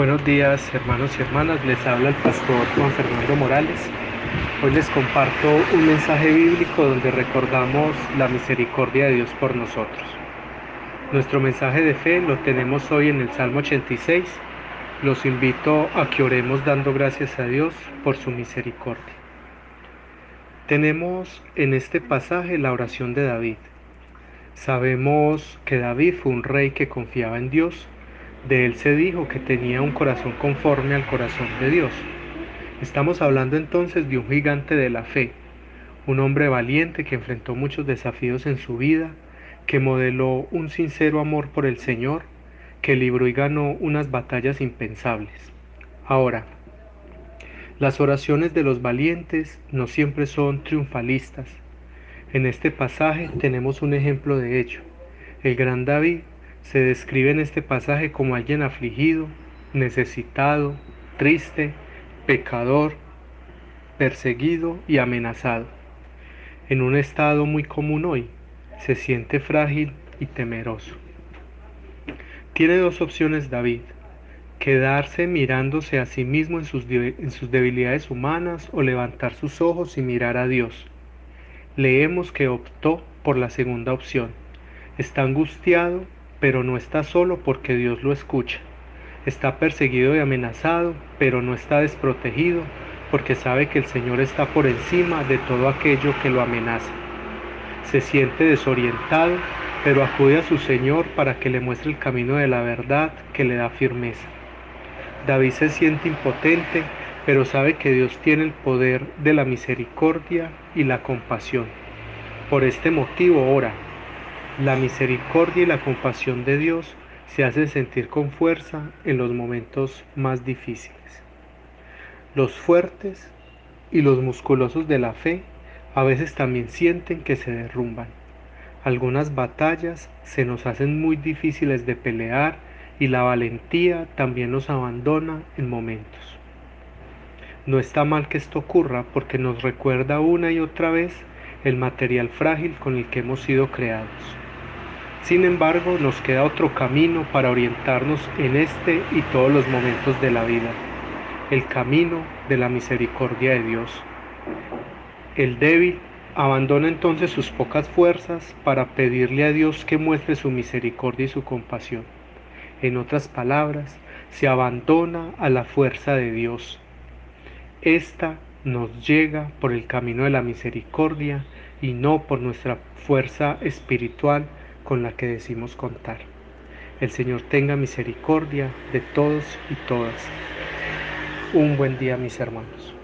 Buenos días hermanos y hermanas, les habla el pastor Juan Fernando Morales. Hoy les comparto un mensaje bíblico donde recordamos la misericordia de Dios por nosotros. Nuestro mensaje de fe lo tenemos hoy en el Salmo 86. Los invito a que oremos dando gracias a Dios por su misericordia. Tenemos en este pasaje la oración de David. Sabemos que David fue un rey que confiaba en Dios de él se dijo que tenía un corazón conforme al corazón de Dios. Estamos hablando entonces de un gigante de la fe, un hombre valiente que enfrentó muchos desafíos en su vida, que modeló un sincero amor por el Señor, que libró y ganó unas batallas impensables. Ahora, las oraciones de los valientes no siempre son triunfalistas. En este pasaje tenemos un ejemplo de ello. El gran David se describe en este pasaje como alguien afligido, necesitado, triste, pecador, perseguido y amenazado. En un estado muy común hoy, se siente frágil y temeroso. Tiene dos opciones David, quedarse mirándose a sí mismo en sus, en sus debilidades humanas o levantar sus ojos y mirar a Dios. Leemos que optó por la segunda opción. Está angustiado pero no está solo porque Dios lo escucha. Está perseguido y amenazado, pero no está desprotegido porque sabe que el Señor está por encima de todo aquello que lo amenaza. Se siente desorientado, pero acude a su Señor para que le muestre el camino de la verdad que le da firmeza. David se siente impotente, pero sabe que Dios tiene el poder de la misericordia y la compasión. Por este motivo ora, la misericordia y la compasión de Dios se hacen sentir con fuerza en los momentos más difíciles. Los fuertes y los musculosos de la fe a veces también sienten que se derrumban. Algunas batallas se nos hacen muy difíciles de pelear y la valentía también nos abandona en momentos. No está mal que esto ocurra porque nos recuerda una y otra vez el material frágil con el que hemos sido creados. Sin embargo, nos queda otro camino para orientarnos en este y todos los momentos de la vida, el camino de la misericordia de Dios. El débil abandona entonces sus pocas fuerzas para pedirle a Dios que muestre su misericordia y su compasión. En otras palabras, se abandona a la fuerza de Dios. Esta nos llega por el camino de la misericordia y no por nuestra fuerza espiritual con la que decimos contar. El Señor tenga misericordia de todos y todas. Un buen día mis hermanos.